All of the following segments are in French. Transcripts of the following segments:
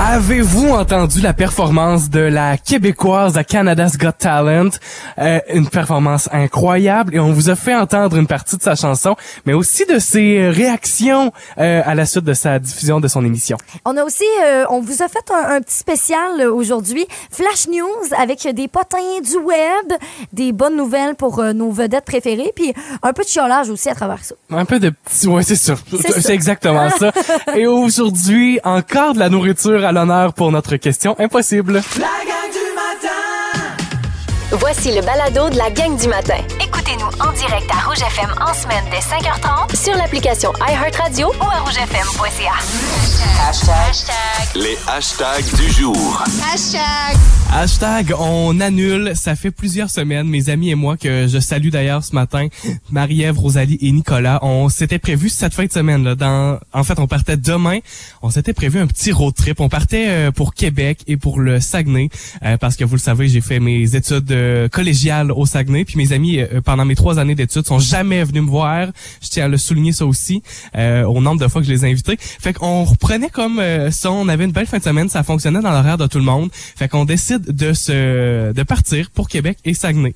Avez-vous entendu la performance de la québécoise à Canada's Got Talent? Euh, une performance incroyable et on vous a fait entendre une partie de sa chanson, mais aussi de ses réactions euh, à la suite de sa diffusion de son émission. On a aussi, euh, on vous a fait un, un petit spécial euh, aujourd'hui, Flash News avec des potins du web, des bonnes nouvelles pour euh, nos vedettes préférées, puis un peu de chiolage aussi à travers ça. Un peu de petit, ouais, c'est sûr. C'est exactement ça. Et aujourd'hui, encore de la nourriture à l'honneur pour notre question impossible. Voici le balado de la gang du matin. Écoutez-nous en direct à Rouge FM en semaine dès 5h30 Sur l'application iHeartRadio ou à rougefm.ca. Les hashtags du jour. Hashtag on annule. Ça fait plusieurs semaines, mes amis et moi, que je salue d'ailleurs ce matin, Marie-Ève, Rosalie et Nicolas. On s'était prévu cette fin de semaine. Là, dans, en fait, on partait demain. On s'était prévu un petit road trip. On partait euh, pour Québec et pour le Saguenay. euh, parce que vous le savez, j'ai fait mes études euh, collégiales au Saguenay. Puis mes amis, euh, pendant mes trois années d'études, sont jamais venus me voir. Je tiens à le souligner ça aussi, euh, au nombre de fois que je les ai invités. Fait qu'on reprenait comme euh, ça. On avait une belle fin de semaine. Ça fonctionnait dans l'horaire de tout le monde. Fait qu'on décide de se de partir pour Québec et Saguenay.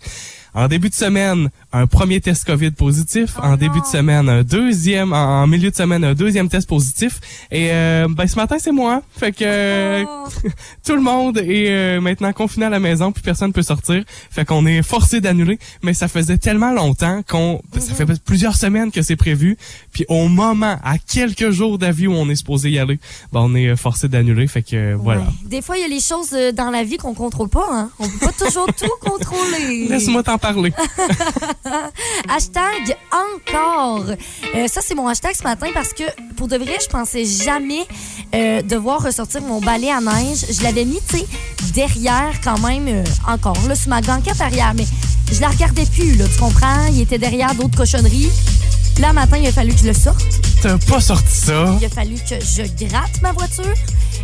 En début de semaine, un premier test COVID positif. en début de semaine, un deuxième. En, en milieu de semaine, un deuxième test positif. Et euh, ben ce matin, c'est moi. Fait que euh, tout le monde est euh, maintenant confiné à la maison, puis personne peut sortir. Fait qu'on est forcé d'annuler. Mais ça faisait tellement longtemps qu'on, ça fait plusieurs semaines que c'est prévu. Puis au moment, à quelques jours d'avis où on est supposé y aller, ben on est forcé d'annuler. Fait que euh, voilà. Ouais. Des fois, il y a les choses euh, dans la vie qu'on contrôle pas. Hein? On peut pas toujours tout contrôler. Laisse-moi t'en parler. Hashtag encore. Euh, ça, c'est mon hashtag ce matin parce que pour de vrai, je pensais jamais euh, devoir ressortir mon balai à neige. Je l'avais mis, tu sais, derrière quand même, euh, encore, là, sur ma banquette arrière. Mais je la regardais plus, là, tu comprends? Il était derrière d'autres cochonneries. Là, matin, il a fallu que je le sorte. T'as pas sorti ça? Il a fallu que je gratte ma voiture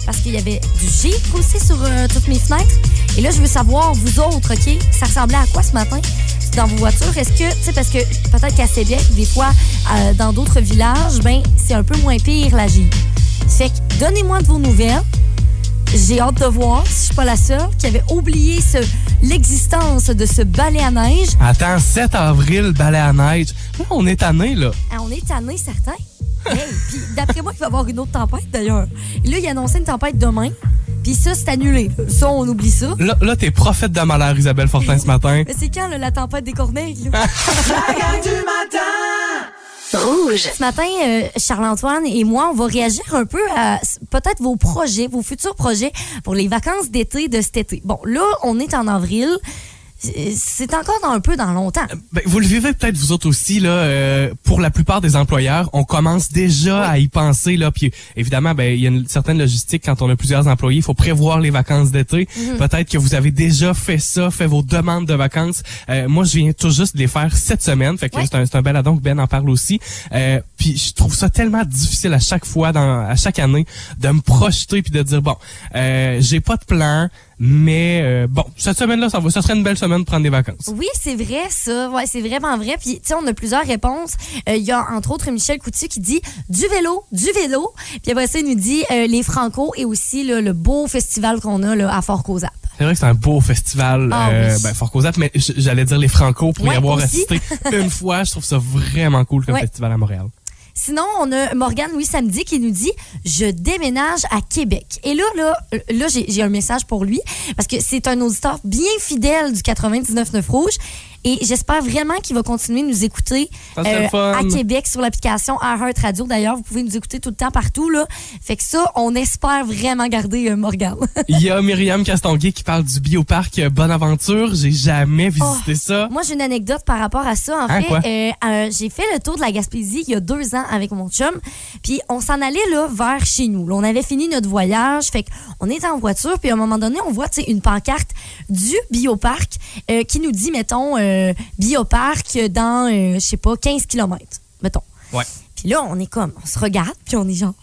parce qu'il y avait du givre aussi sur euh, toutes mes fenêtres. Et là, je veux savoir, vous autres, OK, ça ressemblait à quoi ce matin dans vos voitures? Est-ce que, tu sais, parce que peut-être qu'à Sébec, des fois, euh, dans d'autres villages, ben, c'est un peu moins pire la givre. Fait que donnez-moi de vos nouvelles. J'ai hâte de voir si je suis pas la seule qui avait oublié ce, l'existence de ce balai à neige. Attends, 7 avril, balai à neige. Là, on est tanné, là. Ah, on est tanné, certains. Hey, puis d'après moi, il va y avoir une autre tempête, d'ailleurs. Et là, il a annoncé une tempête demain. Puis ça, c'est annulé. Ça, on oublie ça. Là, là t'es prophète de malheur, Isabelle Fortin, ce matin. Mais c'est quand, là, la tempête des corneilles? là? La gang du matin Rouge. Ce matin, euh, Charles-Antoine et moi, on va réagir un peu à peut-être vos projets, vos futurs projets pour les vacances d'été de cet été. Bon, là, on est en avril. C'est- encore dans un peu dans longtemps. Ben, vous le vivez peut-être vous autres aussi là. euh, pour la plupart des employeurs, on commence déjà à y penser là. Puis évidemment, ben il y a une certaine logistique quand on a plusieurs employés. Il faut prévoir les vacances d'été. Peut-être que vous avez déjà fait ça, fait vos demandes de vacances. Euh, moi, je viens tout juste de les faire cette semaine. Fait que Ouais. c'est un, un bel addon que Ben en parle aussi. Euh, puis je trouve ça tellement difficile à chaque fois, dans, à chaque année, de me projeter puis de dire bon, euh, j'ai pas de plan. Mais euh, bon, cette semaine-là, ça va, ça serait une belle semaine de prendre des vacances. Oui, c'est vrai, ça. Ouais, c'est vraiment vrai. Puis, tu sais, on a plusieurs réponses. Euh, Il y a, entre autres, Michel Coutu qui dit du vélo, du vélo. Puis après ça, il nous dit euh, les Franco et aussi là, le beau festival qu'on a là, à Fort-Cozap. C'est vrai que c'est un beau festival, Ah euh, oui. ben, Fort Cozap, mais j'allais dire les Franco pour y avoir aussi. assisté une fois. Je trouve ça vraiment cool comme Ouais. festival à Montréal. Sinon, on a Morgane, oui, samedi, qui nous dit Je déménage à Québec. Et là, là, là j'ai un message pour lui, parce que c'est un auditeur bien fidèle du 99.9 Rouge. Et j'espère vraiment qu'il va continuer de nous écouter Ça fun. à Québec sur l'application iHeart Radio. D'ailleurs, vous pouvez nous écouter tout le temps partout. Là. Fait que ça, on espère vraiment garder euh, Morgane. Il y a Myriam Castonguay qui parle du bioparc euh, Bonaventure. J'ai jamais visité ça. Moi, j'ai une anecdote par rapport à ça. En Hein, fait, euh, euh, j'ai fait le tour de la Gaspésie il y a deux ans avec mon chum. Puis on s'en allait là vers chez nous. Là, on avait fini notre voyage. Fait qu'on était en voiture. Puis à un moment donné, on voit une pancarte du bioparc euh, qui nous dit, mettons, euh, bioparc dans, euh, je sais pas, 15 km. Mettons. Ouais. Puis là, on est comme, on se regarde. Puis on est genre,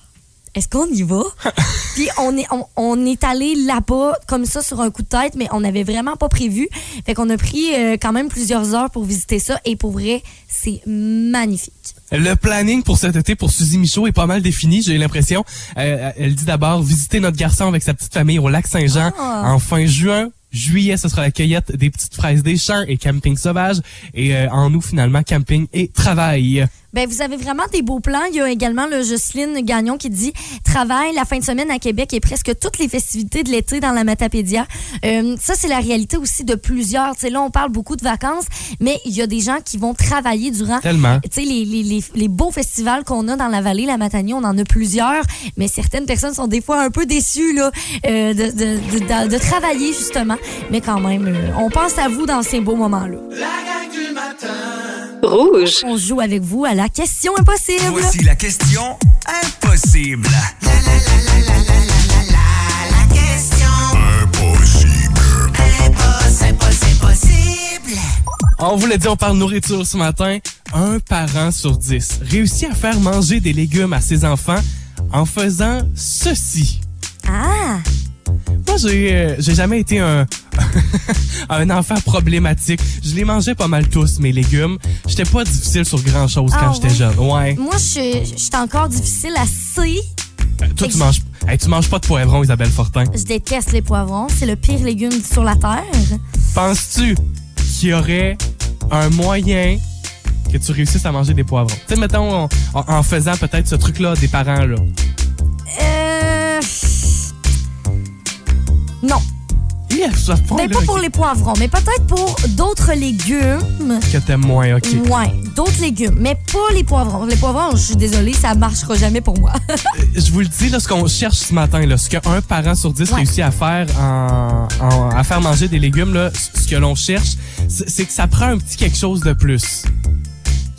est-ce qu'on y va? Puis on est, on, on est allé là-bas comme ça sur un coup de tête, mais on n'avait vraiment pas prévu. Fait qu'on a pris euh, quand même plusieurs heures pour visiter ça. Et pour vrai, c'est magnifique. Le planning pour cet été pour Suzy Michaud est pas mal défini, j'ai l'impression. Euh, elle dit d'abord visiter notre garçon avec sa petite famille au lac Saint-Jean Ah. en fin juin. Juillet, ce sera la cueillette des petites fraises des champs et camping sauvage. Et euh, en août, finalement, camping et travail. Ben, vous avez vraiment des beaux plans. Il y a également le Jocelyne Gagnon qui dit travail la fin de semaine à Québec et presque toutes les festivités de l'été dans la Matapédia. Euh, ça, c'est la réalité aussi de plusieurs. Tu sais, là, on parle beaucoup de vacances, mais il y a des gens qui vont travailler durant Tellement. tu sais, les, les, les, les beaux festivals qu'on a dans la vallée, la Matanie, on en a plusieurs, mais certaines personnes sont des fois un peu déçues là, euh, de, de, de, de- de travailler, justement. Mais quand même, euh, on pense à vous dans ces beaux moments-là. La gang du matin. Rouge. On joue avec vous à la question impossible. Voici la question impossible. On vous l'a dit, on parle nourriture ce matin. Un parent sur dix réussit à faire manger des légumes à ses enfants en faisant ceci. Ah! Moi, j'ai euh, j'ai jamais été un un enfant problématique. Je les mangeais pas mal tous mes légumes. J'étais pas difficile sur grand chose quand Ah, j'étais ouais? jeune. Ouais. Moi, je suis encore difficile à C. Euh, Toi, tu manges hey, tu manges pas de poivrons, Isabelle Fortin. Je déteste les poivrons. C'est le pire légume sur la terre. Penses-tu qu'il y aurait un moyen que tu réussisses à manger des poivrons? Tu sais, mettons, en, en faisant peut-être ce truc-là des parents, là. Euh... Non. Ça là, pas pour les poivrons, mais peut-être pour d'autres légumes. que t'aimes moins, OK. Ouais, d'autres légumes, mais pas les poivrons. Les poivrons, je suis désolée, ça marchera jamais pour moi. Je vous le dis, là, ce qu'on cherche ce matin, là, ce qu'un parent sur dix Ouais. réussit à faire en, en- à faire manger des légumes, là, ce que l'on cherche, c'est que ça prend un petit quelque chose de plus.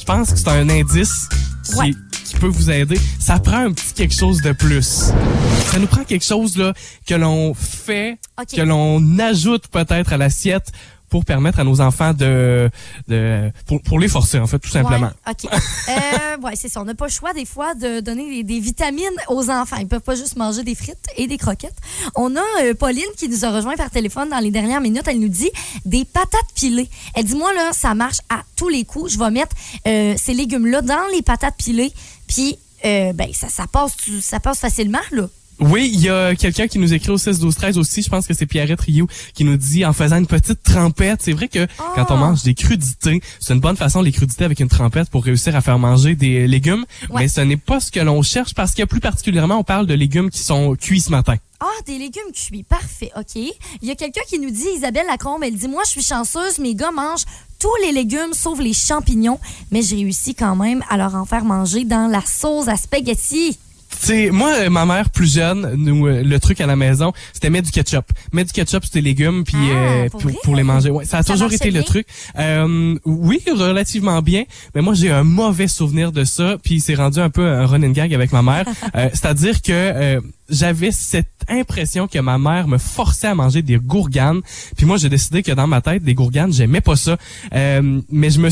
Je pense que c'est un indice qui, Ouais. Qui peut vous aider. Ça prend un petit quelque chose de plus. Ça nous prend quelque chose là que l'on fait, que l'on ajoute peut-être à l'assiette pour permettre à nos enfants de, de pour, pour les forcer en fait tout simplement. Ouais, OK. Euh, ouais, c'est ça. On n'a pas le choix, des fois, de donner des, des vitamines aux enfants. Ils peuvent pas juste manger des frites et des croquettes. On a euh, Pauline qui nous a rejoint par téléphone dans les dernières minutes. Elle nous dit des patates pilées. Elle dit, moi, là, ça marche à tous les coups. Je vais mettre euh, ces légumes-là dans les patates pilées. Puis, euh, ben, ça, ça, passe, ça passe facilement, là. Oui, il y a quelqu'un qui nous écrit au 16 12 13 aussi, je pense que c'est Pierrette Rioux qui nous dit en faisant une petite trempette, c'est vrai que quand on mange des crudités, c'est une bonne façon les crudités avec une trempette pour réussir à faire manger des légumes, Ouais. mais ce n'est pas ce que l'on cherche parce que plus particulièrement on parle de légumes qui sont cuits ce matin. Ah, des légumes cuits. Parfait. OK. Il y a quelqu'un qui nous dit, Isabelle Lacombe, elle dit, moi, je suis chanceuse, mes gars mangent tous les légumes sauf les champignons, mais j'ai réussi quand même à leur en faire manger dans la sauce à spaghetti. Sais, moi, euh, ma mère plus jeune, nous, euh, le truc à la maison, c'était mettre du ketchup. Mettre du ketchup sur tes légumes puis Ah, euh, pour les manger. Ouais, ça a Ça toujours été le truc. Euh, oui, relativement bien, mais moi j'ai un mauvais souvenir de ça, puis c'est rendu un peu un running gag avec ma mère. Euh, C'est-à-dire que euh, j'avais cette impression que ma mère me forçait à manger des gourganes, puis moi j'ai décidé que dans ma tête des gourganes, j'aimais pas ça. Euh, mais je me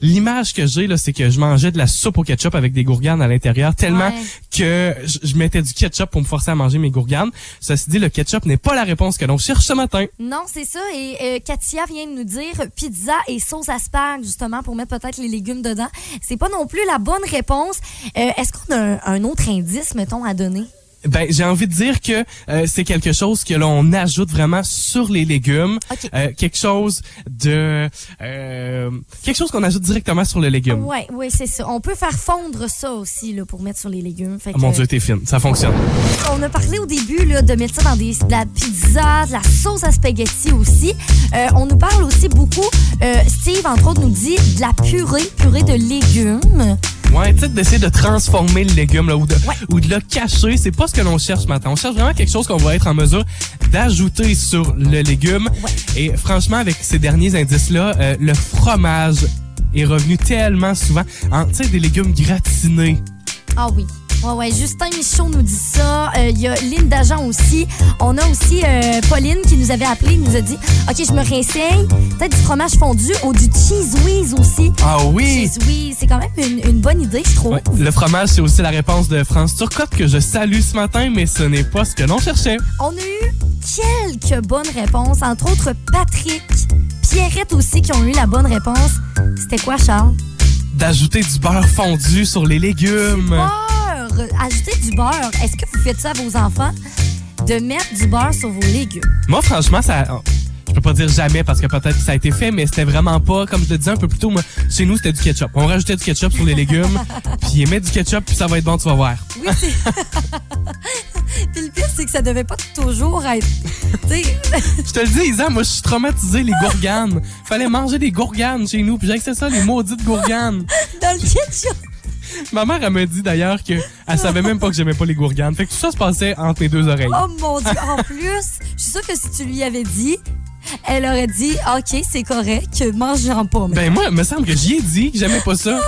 l'image que j'ai là, c'est que je mangeais de la soupe au ketchup avec des gourganes à l'intérieur tellement Ouais. que je, je mettais du ketchup pour me forcer à manger mes gourganes. Ceci dit, le ketchup n'est pas la réponse que l'on cherche ce matin. Non, c'est ça. Et euh, Katia vient de nous dire pizza et sauce asperge, justement, pour mettre peut-être les légumes dedans. C'est pas non plus la bonne réponse. Euh, Est-ce qu'on a un, un autre indice, mettons, à donner? Ben, j'ai envie de dire que euh, c'est quelque chose que l'on ajoute vraiment sur les légumes. Euh, quelque chose de euh, quelque chose qu'on ajoute directement sur le légume. Oui, oui, c'est ça. On peut faire fondre ça aussi là, pour mettre sur les légumes. Fait Oh mon Dieu, t'es fine, ça fonctionne. On a parlé au début là, de mettre ça dans des, de la pizza, de la sauce à spaghetti aussi. On nous parle aussi beaucoup, Steve, entre autres, nous dit de la purée, purée de légumes. Ouais, tu sais, d'essayer de transformer le légume là, ou, de, Ouais. ou de le cacher, c'est pas ce que l'on cherche matin. On cherche vraiment quelque chose qu'on va être en mesure d'ajouter sur le légume. Et franchement, avec ces derniers indices-là, euh, le fromage est revenu tellement souvent. En- Tu sais, des légumes gratinés. Ah oui. Ouais, ouais, Justin Michaud nous dit ça. Euh, Il y a Lynn Dajan aussi. On a aussi euh, Pauline qui nous avait appelé, nous a dit OK, je me réessaye. Peut-être du fromage fondu ou du cheese whiz aussi. Ah oui! Cheese whiz, c'est quand même une, une bonne idée, je trouve. Ouais, le fromage, c'est aussi la réponse de France Turcotte que je salue ce matin, mais ce n'est pas ce que l'on cherchait. On a eu quelques bonnes réponses, entre autres Patrick, Pierrette aussi qui ont eu la bonne réponse. C'était quoi, Charles? D'ajouter du beurre fondu sur les légumes. Ajouter du beurre. Est-ce que vous faites ça à vos enfants? De mettre du beurre sur vos légumes. Moi, franchement, ça. Je peux pas dire jamais parce que peut-être que ça a été fait, mais c'était vraiment pas, comme je le disais un peu plus tôt, moi, chez nous, c'était du ketchup. On rajoutait du ketchup sur les légumes, puis ils mettent du ketchup, puis ça va être bon, tu vas voir. Oui, c'est. Puis le pire, c'est que ça devait pas toujours être. Je te le dis, Isa, moi, je suis traumatisé, les gourganes. Fallait manger des gourganes chez nous, puis j'ai ça, les maudites gourganes. dans le ketchup. Ma mère, elle m'a dit d'ailleurs que elle savait même pas que j'aimais pas les gourganes. Fait que tout ça se passait entre mes deux oreilles. Oh mon Dieu. En plus, je suis sûre que si tu lui avais dit, elle aurait dit OK, c'est correct, mange-en pas. Ben moi, il me semble que j'y ai dit que j'aimais pas ça.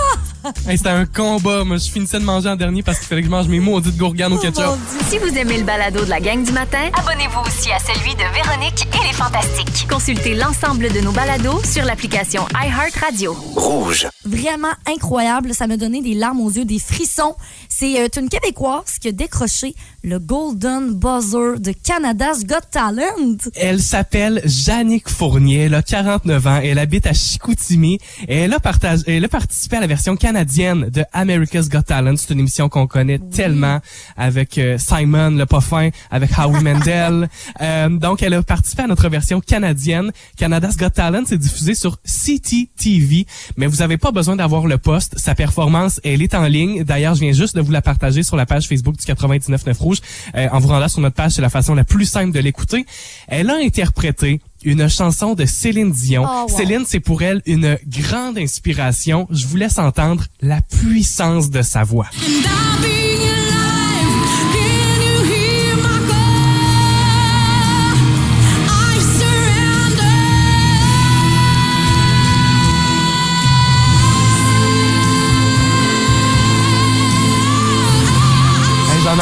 Hey, c'était un combat. Moi, je finissais de manger en dernier parce qu'il fallait que je mange mes maudites gourganes au Oh ketchup. Si vous aimez le balado de la gang du matin, Abonnez-vous aussi à celui de Véronique et les Fantastiques. consultez l'ensemble de nos balados sur l'application iHeartRadio. Rouge. Vraiment incroyable. Ça m'a donné des larmes aux yeux, des frissons. C'est euh, une Québécoise qui a décroché le Golden Buzzer de Canada's Got Talent. Elle s'appelle Jannick Fournier, elle a 49 ans, elle habite à Chicoutimi et elle a, partagé, elle a participé à la version canadienne de America's Got Talent. C'est une émission qu'on connaît tellement avec euh, Simon le Poffin, avec Howie Mandel. Euh, donc, elle a participé à notre version canadienne. Canada's Got Talent, c'est diffusé sur CTTV, mais vous avez pas besoin d'avoir le poste. Sa performance, elle est en ligne. D'ailleurs, je viens juste de vous la partager sur la page Facebook du 99.9 Rouge. Euh, en vous rendant sur notre page, c'est la façon la plus simple de l'écouter. Elle a interprété une chanson de Céline Dion. Oh, wow. Céline, c'est pour elle une grande inspiration. Je vous laisse entendre la puissance de sa voix.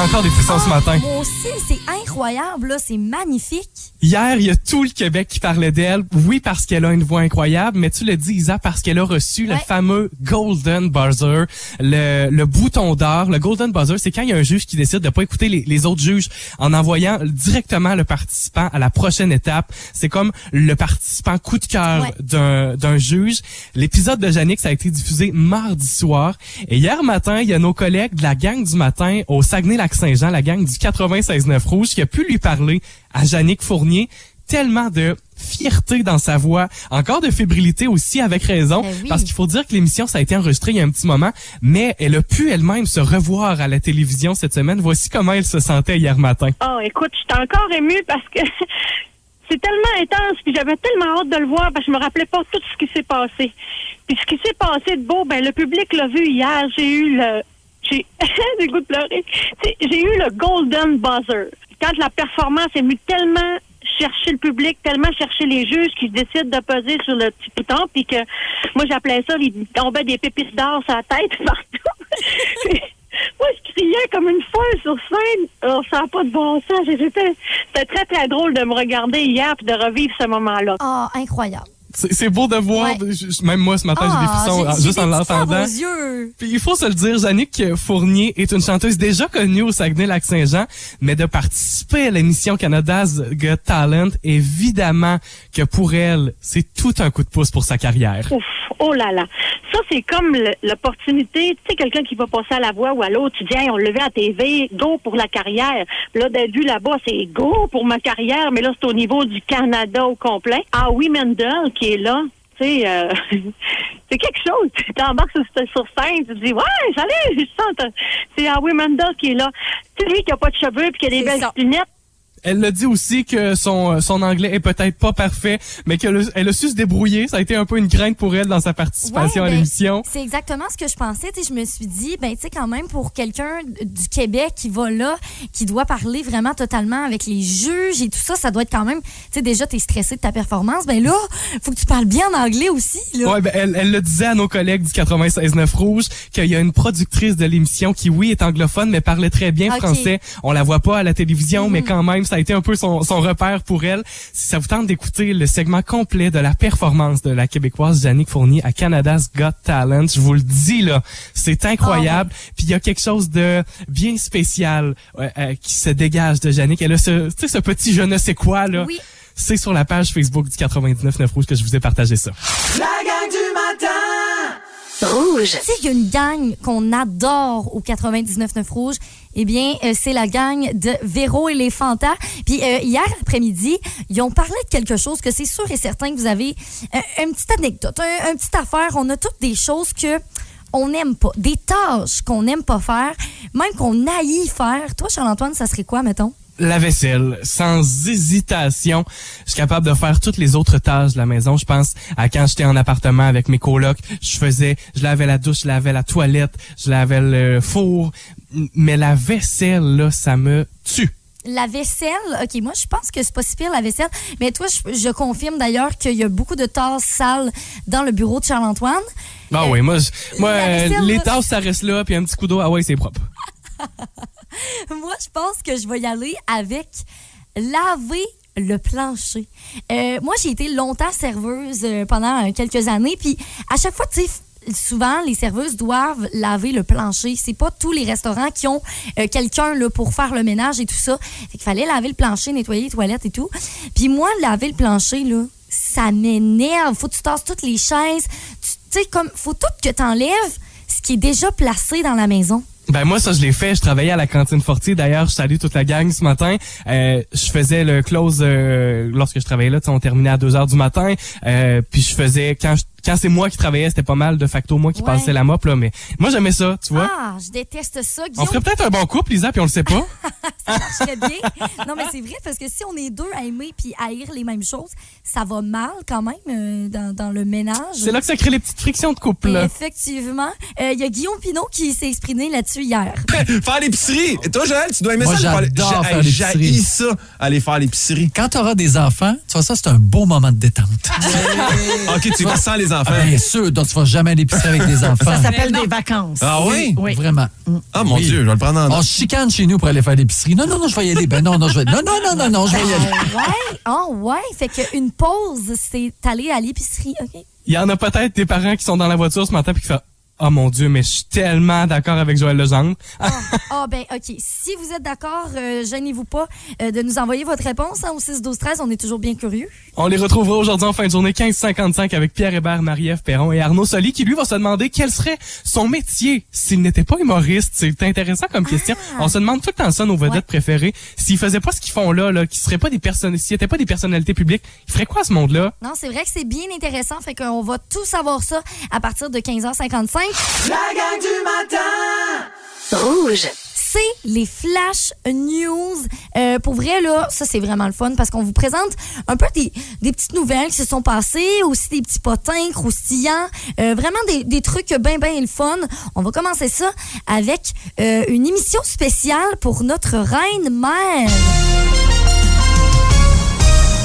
Encore des frissons ce matin. Moi aussi, c'est incroyable, là. C'est magnifique. Hier, il y a tout le Québec qui parlait d'elle. Oui, parce qu'elle a une voix incroyable, mais tu le dis, Isa, parce qu'elle a reçu le fameux Golden Buzzer, le, le bouton d'or. Le Golden Buzzer, c'est quand il y a un juge qui décide de pas écouter les, les autres juges en envoyant directement le participant à la prochaine étape. C'est comme le participant coup de cœur Ouais. d'un d'un juge. L'épisode de Jannick, ça a été diffusé mardi soir. Et hier matin, il y a nos collègues de la gang du matin au Saguenay-Lac-Saint-Jean, la gang du 96.9 Rouge, qui a pu lui parler à Jannick Fournier. Tellement de fierté dans sa voix, encore de fébrilité aussi avec raison, Ben oui. parce qu'il faut dire que l'émission ça a été enregistrée il y a un petit moment, mais elle a pu elle-même se revoir à la télévision cette semaine. Voici comment elle se sentait hier matin. Oh, écoute, je suis encore émue parce que c'est tellement intense, puis j'avais tellement hâte de le voir parce que je me rappelais pas tout ce qui s'est passé. Puis ce qui s'est passé de beau, ben le public l'a vu hier. J'ai eu le, j'ai, j'ai goût de pleurer. J'ai eu le golden buzzer. Quand la performance est venue tellement chercher le public, tellement chercher les juges qui décident de peser sur le petit bouton, puis que moi j'appelais ça, il tombait des pépites d'or sur la tête partout. Moi, je criais comme une folle sur scène. Oh, ça n'a pas de bon sens. C'était très, très drôle de me regarder hier puis de revivre ce moment-là. Ah, incroyable. C'est beau de voir, Ouais. je- je- même moi ce matin j'ai des Ah, frissons j'ai- ah, j'ai juste en l'entendant. Puis il faut se le dire, Jannick Fournier est une chanteuse déjà connue au Saguenay-Lac-Saint-Jean, mais de participer à l'émission Canada's Got Talent, évidemment que pour elle, c'est tout un coup de pouce pour sa carrière. Ouf, oh là là. Ça, c'est comme l'opportunité. Tu sais, quelqu'un qui va passer à la voix ou à l'autre, tu dis, hey, on le veut à TV, go pour la carrière. Puis là, d'être vu là-bas, c'est go pour ma carrière, mais là, c'est au niveau du Canada au complet. Ah oui, Mendel qui est là. Tu sais, euh, c'est quelque chose. Tu t'embarques sur, sur scène, tu te dis, ouais, salut, je sens. C'est Howie Mandel qui est là. C'est lui qui a pas de cheveux puis qui a des belles ça. lunettes. Elle a dit aussi que son, son anglais est peut-être pas parfait, mais qu'elle a, elle a su se débrouiller. Ça a été un peu une crainte pour elle dans sa participation Ouais, à ben, l'émission. C'est exactement ce que je pensais. Je me suis dit, ben, tu sais, quand même, pour quelqu'un du Québec qui va là, qui doit parler vraiment totalement avec les juges et tout ça, ça doit être quand même, tu sais, déjà, t'es stressé de ta performance. Ben là, faut que tu parles bien en anglais aussi, là. Ouais, ben, elle, elle le disait à nos collègues du 96.9 Rouge qu'il y a une productrice de l'émission qui, oui, est anglophone, mais parlait très bien français. On la voit pas à la télévision, Mhm. mais quand même, ça a été un peu son, son repère pour elle. Si ça vous tente d'écouter le segment complet de la performance de la Québécoise Jannick Fournier à Canada's Got Talent, je vous le dis, là, c'est incroyable. Puis il y a quelque chose de bien spécial euh, euh, qui se dégage de Jannick. Elle a ce, tu sais, ce petit je ne sais quoi, là. Oui. C'est sur la page Facebook du 99.9 Rouge que je vous ai partagé ça. La gang du matin Rouge. Tu sais, il y a une gang qu'on adore au 99.9 Rouge. Eh bien, euh, c'est la gang de Véro et les Fantas. Puis euh, hier après-midi, ils ont parlé de quelque chose que c'est sûr et certain que vous avez euh, une petite anecdote, un, une petite affaire. On a toutes des choses que on n'aime pas, des tâches qu'on n'aime pas faire, même qu'on haït faire. Toi, Charles-Antoine, ça serait quoi, mettons? La vaisselle, sans hésitation. Je suis capable de faire toutes les autres tâches de la maison. Je pense à quand j'étais en appartement avec mes colocs, je faisais, je lavais la douche, je lavais la toilette, je lavais le four. Mais la vaisselle, là, ça me tue. La vaisselle, OK, moi, je pense que c'est pas si pire, la vaisselle. Mais toi, je, je confirme d'ailleurs qu'il y a beaucoup de tasses sales dans le bureau de Charles-Antoine. Ah Euh, oui, moi, je- moi vaisselle, les tasses, ça reste là, puis un petit coup d'eau, ah ouais, c'est propre. Moi, je pense que je vais y aller avec laver le plancher. Euh, moi, j'ai été longtemps serveuse euh, pendant euh, quelques années, puis à chaque fois, tu sais, souvent, les serveuses doivent laver le plancher. C'est pas tous les restaurants qui ont quelqu'un là pour faire le ménage et tout ça. Fait qu'il fallait laver le plancher, nettoyer les toilettes et tout. Puis moi, laver le plancher, là, ça m'énerve. Faut que tu tasses toutes les chaises. Tu sais, comme, faut tout que t'enlèves ce qui est déjà placé dans la maison. Ben moi ça je l'ai fait, je travaillais à la cantine Fortier. D'ailleurs, je salue toute la gang ce matin. Euh, je faisais le close euh, lorsque je travaillais là, on terminait à 2 heures du matin. Euh, puis je faisais quand je- quand c'est moi qui travaillais, c'était pas mal de facto moi qui Ouais. passais la mop là, mais moi j'aimais ça, tu vois. Ah, je déteste ça, on ferait peut-être un bon couple, Lisa, puis on le sait pas. ça marcherait bien. Non, mais c'est vrai, parce que si on est deux à aimer puis à haïr les mêmes choses, ça va mal quand même euh, dans, dans le ménage. c'est là que ça crée les petites frictions de couple. Et effectivement. Euh, Il y a Guillaume Pinot qui s'est exprimé là-dessus hier. faire l'épicerie. Et toi, Joël, tu dois aimer Moi, ça. j'adore J'a- faire l'épicerie. ça, aller faire l'épicerie. Quand tu auras des enfants, tu vois, ça, c'est un beau moment de détente. OK, tu vas sans les enfants. Ah, bien sûr, donc tu vas jamais à l'épicerie avec des enfants. Ça s'appelle des vacances. Ah oui? Oui. Vraiment. Ah, mon Oui. Dieu, je vais le prendre en On se chicane chez nous pour aller faire l'épicerie. Non, non, non, je vais y aller. Ben non, non, je vais. Non, non, non, non, non, je vais y aller. Ah ouais, ah ouais? Fait qu'une pause, c'est aller à l'épicerie, OK? Il y en a peut-être des parents qui sont dans la voiture ce matin puis qui font Oh mon Dieu, mais je suis tellement d'accord avec Joël Legendre. Ah ben OK. Si vous êtes d'accord, euh, gênez-vous pas euh, de nous envoyer votre réponse hein, au 6 12 13 On est toujours bien curieux. On les retrouvera aujourd'hui en fin de journée 15h55 avec Pierre Hébert, Marie-Ève Perron et Arnaud Soli qui lui va se demander quel serait son métier s'il n'était pas humoriste. C'est intéressant comme question. On se demande tout le temps ça nos vedettes Ouais. préférées. S'ils faisaient pas ce qu'ils font là, là, qui seraient pas des personnes, s'ils étaient pas des personnalités publiques, ils feraient quoi à ce monde-là? Non, c'est vrai que c'est bien intéressant. Fait qu'on va tout savoir ça à partir de 15h55. La gang du matin Rouge. C'est les Flash News. Euh, pour vrai, là, ça, c'est vraiment le fun parce qu'on vous présente un peu des, petites nouvelles qui se sont passées, aussi des petits potins croustillants, euh, vraiment des, des trucs bien, bien le fun. On va commencer ça avec euh, une émission spéciale pour notre reine-mère.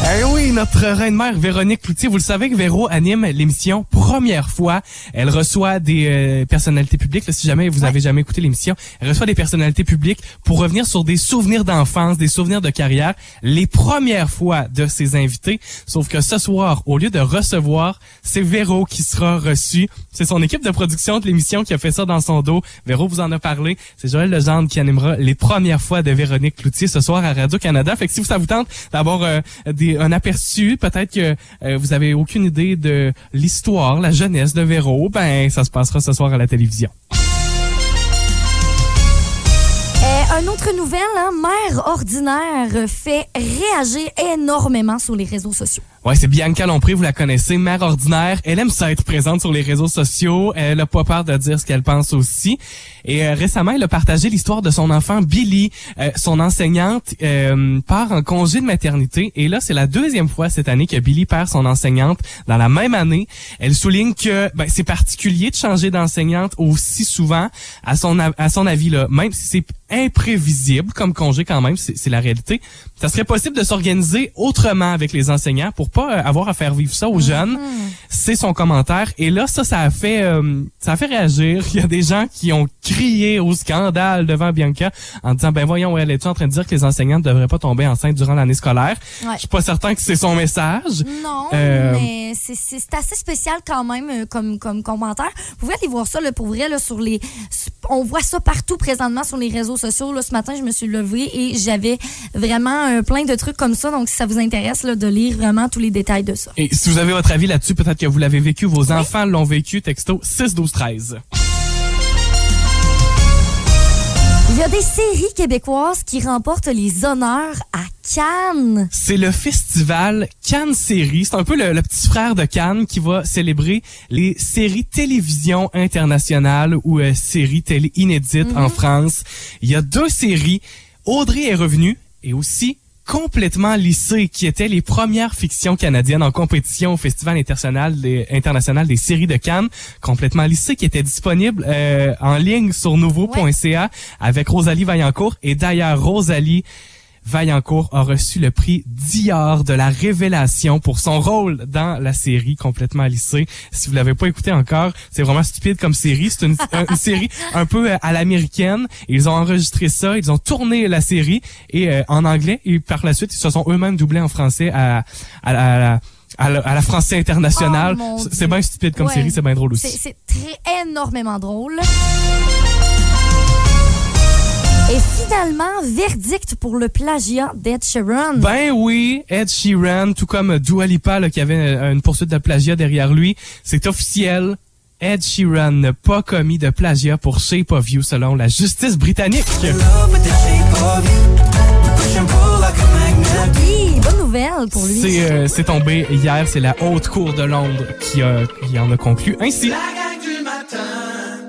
Eh oui, notre reine-mère Véronique Cloutier, vous le savez que Véro anime l'émission première fois. Elle reçoit des euh, personnalités publiques. là, si jamais vous avez jamais écouté l'émission, elle reçoit des personnalités publiques pour revenir sur des souvenirs d'enfance, des souvenirs de carrière, les premières fois de ses invités. Sauf que ce soir, au lieu de recevoir, c'est Véro qui sera reçu. C'est son équipe de production de l'émission qui a fait ça dans son dos. Véro vous en a parlé. C'est Joël Legendre qui animera les premières fois de Véronique Cloutier ce soir à Radio-Canada. Fait que si ça vous tente d'avoir euh, des, un aperçu, peut-être que euh, vous avez aucune idée de l'histoire, la jeunesse de Véro, ben ça se passera ce soir à la télévision. Euh, une autre nouvelle, hein, mère ordinaire fait réagir énormément sur les réseaux sociaux. Ouais, c'est Bianca Lompré, vous la connaissez, mère ordinaire. Elle aime ça être présente sur les réseaux sociaux. Elle a pas peur de dire ce qu'elle pense aussi. Et euh, récemment, elle a partagé l'histoire de son enfant Billy. Euh, son enseignante euh, part en congé de maternité. Et là, c'est la deuxième fois cette année que Billy perd son enseignante dans la même année. Elle souligne que ben, c'est particulier de changer d'enseignante aussi souvent. À son à son avis là, même si c'est imprévisible comme congé quand même, c'est la réalité. Ça serait possible de s'organiser autrement avec les enseignants pour pas euh, avoir à faire vivre ça aux jeunes. C'est son commentaire. Et là, ça, ça a fait, euh, ça a fait réagir. Il y a des gens qui ont crié au scandale devant Bianca en disant, ben voyons, elle est en train de dire que les enseignants ne devraient pas tomber enceintes durant l'année scolaire? Ouais. Je suis pas certain que c'est son message. Non, Euh, mais c'est- assez spécial quand même comme, comme commentaire. Vous pouvez aller voir ça là, pour vrai là, sur les. On voit ça partout présentement sur les réseaux sociaux. Là, ce matin, je me suis levée et j'avais vraiment euh, plein de trucs comme ça. Donc, si ça vous intéresse là, de lire vraiment tous les détails de ça. Et si vous avez votre avis là-dessus, peut-être que vous l'avez vécu, vos enfants l'ont vécu, texto 6 12 13. Il y a des séries québécoises qui remportent les honneurs à Cannes. C'est le festival Cannes Séries. C'est un peu le, le petit frère de Cannes qui va célébrer les séries télévision internationales ou euh, séries télé inédites en France. Il y a deux séries. Audrey est revenue et aussi complètement lissée qui étaient les premières fictions canadiennes en compétition au Festival international des, international des séries de Cannes. Complètement lissée qui était disponible euh, en ligne sur nouveau.ca avec Rosalie Vaillancourt. Et d'ailleurs, Rosalie Vaillancourt a reçu le prix Dior de la révélation pour son rôle dans la série complètement lissée. Si vous l'avez pas écouté encore, c'est vraiment stupide comme série. C'est une, une série un peu euh, à l'américaine. Ils ont enregistré ça, ils ont tourné la série et euh, en anglais et par la suite ils se sont eux-mêmes doublés en français à, à, la- à la, à la français internationale. Oh, c'est bien stupide comme Ouais. série, c'est bien drôle aussi. c'est très énormément drôle. Et finalement, verdict pour le plagiat d'Ed Sheeran. Ben oui, Ed Sheeran, tout comme Dua Lipa, là, qui avait une poursuite de plagiat derrière lui, c'est officiel. Ed Sheeran n'a pas commis de plagiat pour Shape of You selon la justice britannique. Oui, bonne nouvelle pour lui. C'est euh, c'est tombé hier, c'est la haute cour de Londres qui, a, qui en a conclu ainsi.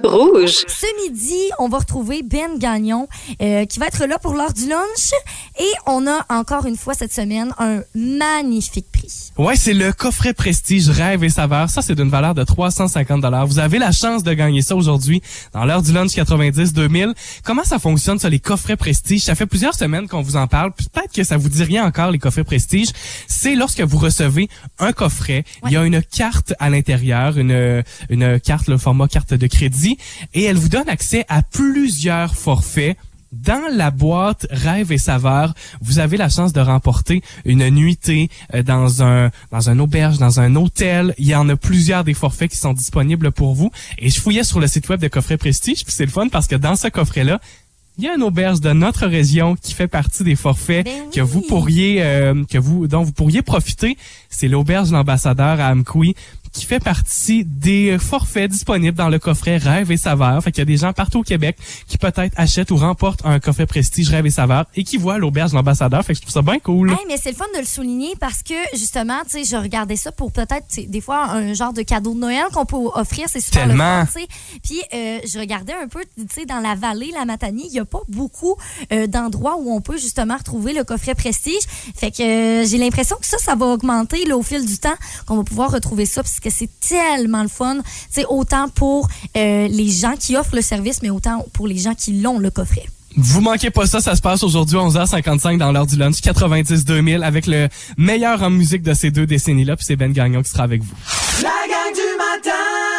Rouge. Ce midi, on va retrouver Ben Gagnon euh, qui va être là pour l'heure du lunch. Et on a encore une fois cette semaine un magnifique prix. Ouais, c'est le coffret Prestige Rêve et Saveur. Ça, c'est d'une valeur de 350 dollars. Vous avez la chance de gagner ça aujourd'hui dans l'heure du lunch 90-2000. Comment ça fonctionne, ça, les coffrets Prestige? Ça fait plusieurs semaines qu'on vous en parle. Peut-être que ça vous dit rien encore, les coffrets Prestige. C'est lorsque vous recevez un coffret, il y a une carte à l'intérieur, une, une carte, le format carte de crédit, et elle vous donne accès à plusieurs forfaits dans la boîte Rêve et Saveur, vous avez la chance de remporter une nuitée euh, dans un dans un auberge, dans un hôtel. Il y en a plusieurs des forfaits qui sont disponibles pour vous. Et je fouillais sur le site web de Coffret Prestige, puis c'est le fun parce que dans ce coffret-là, il y a une auberge de notre région qui fait partie des forfaits Ben que vous pourriez euh, que vous dont vous pourriez profiter. C'est l'auberge de l'ambassadeur à Amkoui qui fait partie des forfaits disponibles dans le coffret Rêve et Saveur. Fait qu'il y a des gens partout au Québec qui peut-être achètent ou remportent un coffret Prestige Rêve et Saveur et qui voient l'auberge de l'ambassadeur. Fait que je trouve ça bien cool. Hey, mais c'est le fun de le souligner parce que justement, tu sais, je regardais ça pour peut-être, des fois, un genre de cadeau de Noël qu'on peut offrir, c'est super Tellement. le fun. Puis euh, je regardais un peu, tu sais, dans la vallée, la Matanie, il y a pas beaucoup euh, d'endroits où on peut justement retrouver le coffret Prestige. Fait que euh, j'ai l'impression que ça, ça va augmenter là, au fil du temps, qu'on va pouvoir retrouver ça parce que c'est tellement le fun, sais, autant pour euh, les gens qui offrent le service, mais autant pour les gens qui l'ont le coffret. Vous manquez pas ça, ça se passe aujourd'hui à 11h55 dans l'heure du lunch 90-2000 avec le meilleur en musique de ces deux décennies-là. Puis c'est Ben Gagnon qui sera avec vous. La gang du matin.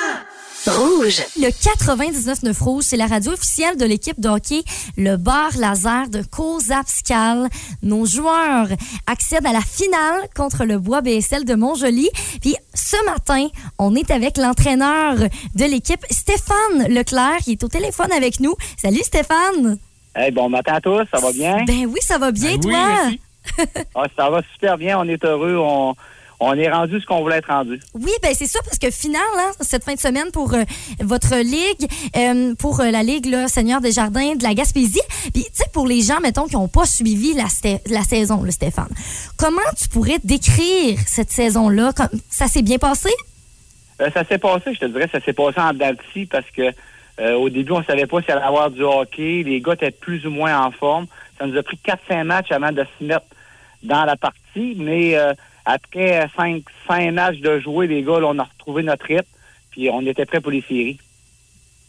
Rouge. Le 99.9 Rouge, c'est la radio officielle de l'équipe de hockey, le bar laser de Kozapskal. Nos joueurs accèdent à la finale contre le Bois BSL de Montjoli. Puis ce matin, on est avec l'entraîneur de l'équipe, Stéphane Leclerc, qui est au téléphone avec nous. Salut Stéphane! Hey, bon matin à tous, ça va bien? Ben oui, ça va bien, Ben oui, toi? merci. Ah, ça va super bien, on est heureux. On, on est rendu ce qu'on voulait être rendu. Oui, ben c'est ça, parce que final, hein, cette fin de semaine pour euh, votre ligue, euh, pour euh, la ligue là, Seigneur des Jardins de la Gaspésie, puis tu sais, pour les gens, mettons, qui n'ont pas suivi la, saison, là, Stéphane, comment tu pourrais décrire cette saison-là? Ça s'est bien passé? Ça s'est passé, je te dirais, ça s'est passé en scie parce que au début, on savait pas s'il allait y avoir du hockey. Les gars étaient plus ou moins en forme. Ça nous a pris 4-5 matchs avant de se mettre dans la partie, mais après 5, 5 matchs de jouer, les gars, là, on a retrouvé notre rythme, puis on était prêts pour les séries.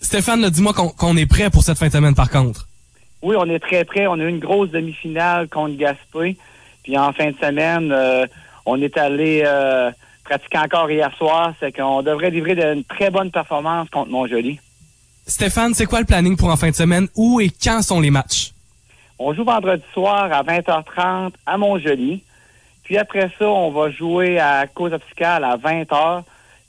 Stéphane, dis-moi qu'on est prêt pour cette fin de semaine, par contre. Oui, on est très prêts. On a eu une grosse demi-finale contre Gaspé. Puis en fin de semaine, euh, on est allé euh, pratiquer encore hier soir. C'est qu'on devrait livrer de- une très bonne performance contre Montjoli. Stéphane, c'est quoi le planning pour en fin de semaine? Où et quand sont les matchs? On joue vendredi soir à 20h30 à Montjoli. Puis après ça, on va jouer à Cause Obscale à 20h.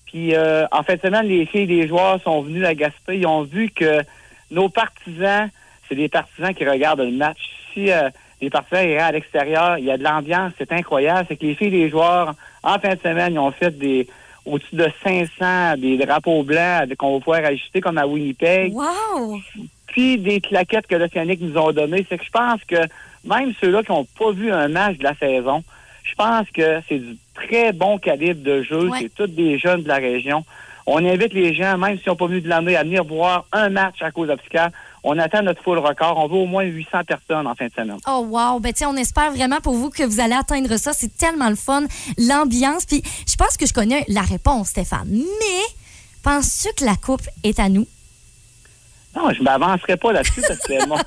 Puis euh, en fin de semaine, les filles des joueurs sont venues à Gaspé. Ils ont vu que nos partisans, c'est des partisans qui regardent le match. Si euh, les partisans iraient à l'extérieur, il y a de l'ambiance, c'est incroyable. C'est que les filles des joueurs, en fin de semaine, ils ont fait des au-dessus de 500 des drapeaux blancs qu'on va pouvoir ajuster comme à Winnipeg Wow! puis des claquettes que l'Océanique nous ont données. C'est que je pense que même ceux-là qui n'ont pas vu un match de la saison, je pense que c'est du très bon calibre de jeu. Ouais. C'est tous des jeunes de la région. On invite les gens, même s'ils n'ont pas venu de l'année, à venir voir un match à cause obscure. On attend notre full record. On veut au moins 800 personnes en fin de semaine. Oh wow, ben on espère vraiment pour vous que vous allez atteindre ça. C'est tellement le fun, l'ambiance. Puis je pense que je connais la réponse, Stéphane. Mais penses-tu que la coupe est à nous? Non, je m'avancerai pas là-dessus parce que mon,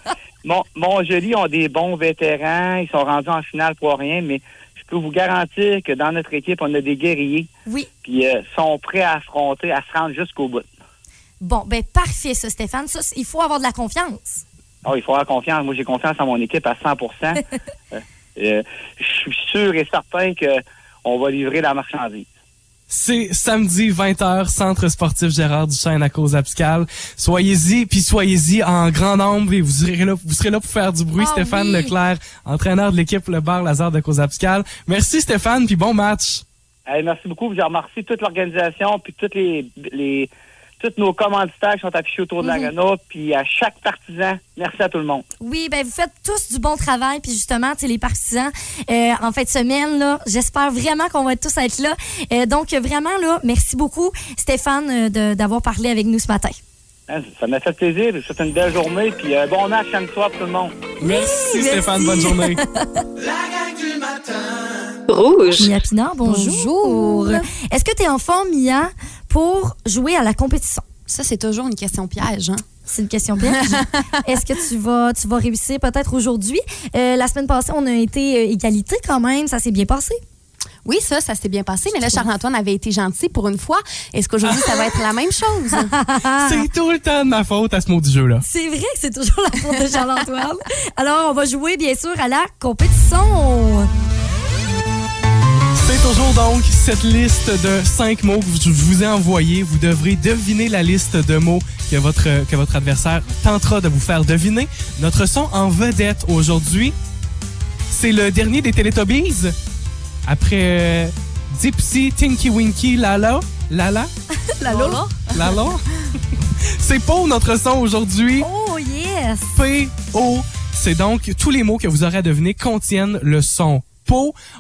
mon, Montjoli ont des bons vétérans. Ils sont rendus en finale pour rien, mais peux vous garantir que dans notre équipe, on a des guerriers. Oui. Puis euh, sont prêts à affronter, à se rendre jusqu'au bout. Bon, ben parfait, ça, Stéphane. Ça, il faut avoir de la confiance. Ah, il faut avoir confiance. Moi, j'ai confiance en mon équipe à 100% Euh, euh, Je suis sûr et certain que on va livrer la marchandise. C'est samedi 20h, Centre sportif Gérard Duchesne à cause abscale. Soyez-y, puis soyez-y en grand nombre et vous serez là, vous serez là pour faire du bruit. Ah Stéphane oui. Leclerc, entraîneur de l'équipe Le Bar Lazare de cause abscale. Merci Stéphane, puis bon match. Hey, merci beaucoup. Je remercie toute l'organisation puis toutes les, les tous nos commanditaires qui sont affichés autour de Mhm. l'Arena, puis à chaque partisan. Merci à tout le monde. Oui, ben vous faites tous du bon travail. Puis justement, tu sais, les partisans, euh, en fin de semaine, là, j'espère vraiment qu'on va tous être là. Euh, donc, vraiment, là, merci beaucoup, Stéphane, euh, de- d'avoir parlé avec nous ce matin. Hein, Ça m'a fait plaisir. Je vous souhaite une belle journée, puis un bon match samedi soir pour tout le monde. Merci Stéphane, bonne journée. La gang du matin. Rouge. Mia Pinard, bonjour. Bonjour. Est-ce que tu es en forme, Mia, pour jouer à la compétition? Ça, c'est toujours une question piège. Hein? C'est une question piège. Est-ce que tu vas, tu vas réussir peut-être aujourd'hui? Euh, la semaine passée, on a été euh, égalité quand même. Ça s'est bien passé. Oui, ça, ça s'est bien passé, mais là, Charles-Antoine avait été gentil pour une fois. Est-ce qu'aujourd'hui, ça va être la même chose? C'est tout le temps de ma faute à ce mot du jeu-là. C'est vrai que c'est toujours la faute de Charles-Antoine. Alors, on va jouer, bien sûr, à la compétition. C'est toujours donc cette liste de cinq mots que je vous ai envoyés. Vous devrez deviner la liste de mots que votre, que votre adversaire tentera de vous faire deviner. Notre son en vedette aujourd'hui, c'est le dernier des Teletubbies. Après euh, Dipsy, Tinky Winky, Lala. Lala? La Lola. Lala? c'est pour notre son aujourd'hui. Oh, yes. P-O. C'est donc tous les mots que vous aurez à deviner contiennent le son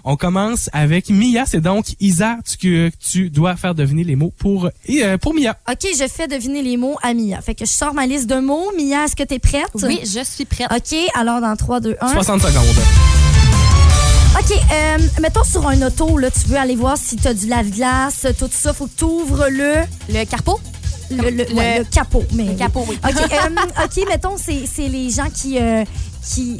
On commence avec Mia. C'est donc Isa tu, que tu dois faire deviner les mots pour, euh, pour Mia. OK, je fais deviner les mots à Mia. Fait que je sors ma liste de mots. Mia, est-ce que tu es prête? Oui, je suis prête. OK, alors dans 3, 2, 1. 60 secondes. OK, euh, mettons sur un auto, là, tu veux aller voir si tu as du lave-glace, tout ça, faut que tu ouvres le... Le carpeau? Le, le- Le- ouais, le capot. Mais, Le capot, oui. OK, euh, OK, mettons, c'est c'est les gens qui, euh, qui,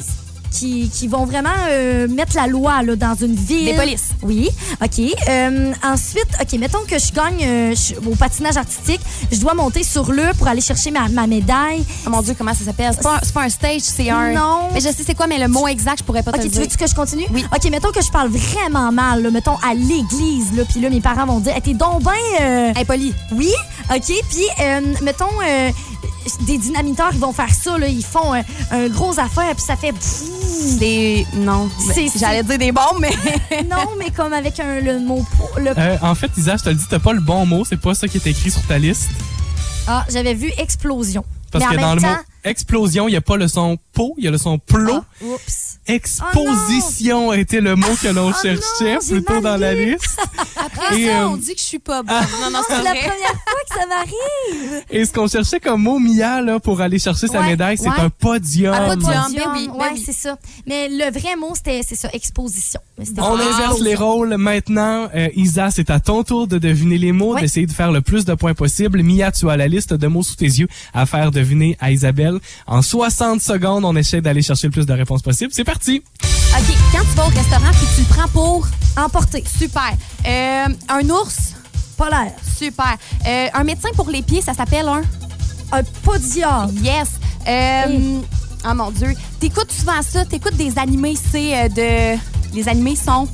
qui, qui vont vraiment euh, mettre la loi là, dans une ville. Des polices. Oui, OK. Euh, ensuite, OK, mettons que je gagne euh, je- au patinage artistique. Je dois monter sur le pour aller chercher ma, ma médaille. Oh mon Dieu, comment ça s'appelle? C'est pas, un- c'est pas un stage, c'est un. Non. Mais je sais c'est quoi, mais le mot exact, je pourrais pas te OK, tu dire. veux que je continue? Oui. OK, mettons que je parle vraiment mal, là, mettons à l'église, là, puis là, mes parents vont dire, hey, t'es donc ben... euh, Impoli. Oui, OK, puis euh, mettons, euh, des dynamiteurs, ils vont faire ça, là. Ils font un, un gros affaire, puis ça fait. Des. Non. J'allais dire des bombes, mais. non, mais comme avec un, le mot. Le... Euh, en fait, Isa, je te le dis, t'as pas le bon mot. C'est pas ça qui est écrit sur ta liste. Ah, j'avais vu explosion. Parce mais que en dans même le mot temps. Explosion, il n'y a pas le son po, il y a le son plo. Ah, oups. Exposition était le mot que l'on Oh cherchait non, plutôt dans la liste. Après Et, ça, euh, on dit que je suis pas bonne. ah. Non, non, C'est la première fois que ça m'arrive. Et ce qu'on cherchait comme mot Mia là, pour aller chercher sa médaille, c'est ouais. un podium. Un podium. Ben oui, ben ouais, oui. c'est ça. Mais le vrai mot, c'était c'est ça, exposition. On inverse les rôles maintenant. Euh, Isa, c'est à ton tour de deviner les mots, d'essayer de faire le plus de points possible. Mia, tu as la liste de mots sous tes yeux à faire deviner à Isabelle. En 60 secondes, on essaie d'aller chercher le plus de réponses possibles. C'est parti! OK, quand tu vas au restaurant puis tu le prends pour. Emporté. Super. Euh, un ours. Polaire. Super. Euh, un médecin pour les pieds, ça s'appelle un. Un podium. Yes. Euh, Oh mon Dieu. T'écoutes souvent ça. T'écoutes des animés, c'est euh, de. Les animés sont.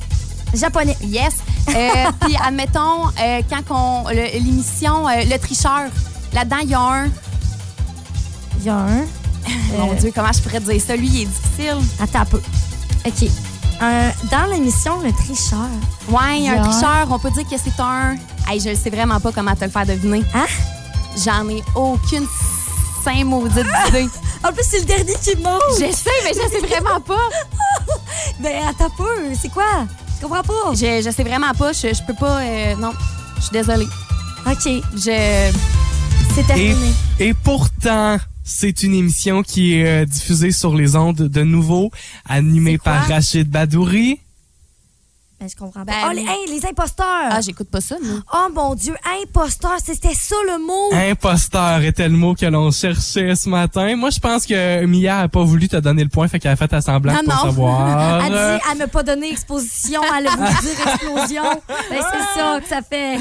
Japonais. Yes. Euh, Puis, admettons, euh, quand le- L'émission euh, Le Tricheur, là-dedans, il y a un. Il y a un. Mon Dieu, comment je pourrais te dire ça? Lui, il est difficile. Attends un peu. OK. Un- dans l'émission Le Tricheur. Ouais, Il y a un tricheur, on peut dire que c'est un. Hey, je ne sais vraiment pas comment te le faire deviner. Hein? J'en ai aucune saint maudite idée. En plus, c'est le dernier qui mange. Je sais, mais je sais vraiment pas. Ben, attends un peu. C'est quoi? Je comprends pas. Je, je sais vraiment pas. Je, je peux pas. euh, non, je suis désolée. OK. Je. C'est Et, terminé. et pourtant, c'est une émission qui est euh, diffusée sur les ondes de nouveau, animée par Rachid Badouri. Ben, je comprends Ben, pas. Oh, les, hey, les imposteurs. Ah, j'écoute pas ça, non. Oh mon Dieu, imposteur, c'était ça le mot. Imposteur était le mot que l'on cherchait ce matin. Moi, je pense que Mia a pas voulu te donner le point, fait qu'elle a fait Non, de pas non. savoir. Elle dit, elle m'a pas donné exposition, elle a voulu dire explosion. Ben, c'est ça que ça fait.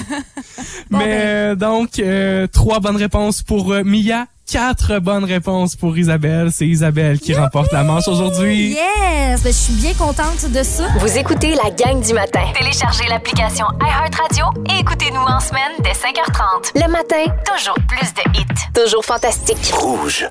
Bon, Mais ben. euh, donc, euh, trois bonnes réponses pour euh, Mia, quatre bonnes réponses pour Isabelle. C'est Isabelle qui remporte la manche aujourd'hui. Yes! Ben, je suis bien contente de ça. Vous écoutez la gang du matin. Téléchargez l'application iHeartRadio et écoutez-nous en semaine dès 5h30. Le matin, Toujours plus de hits. toujours fantastique. Rouge.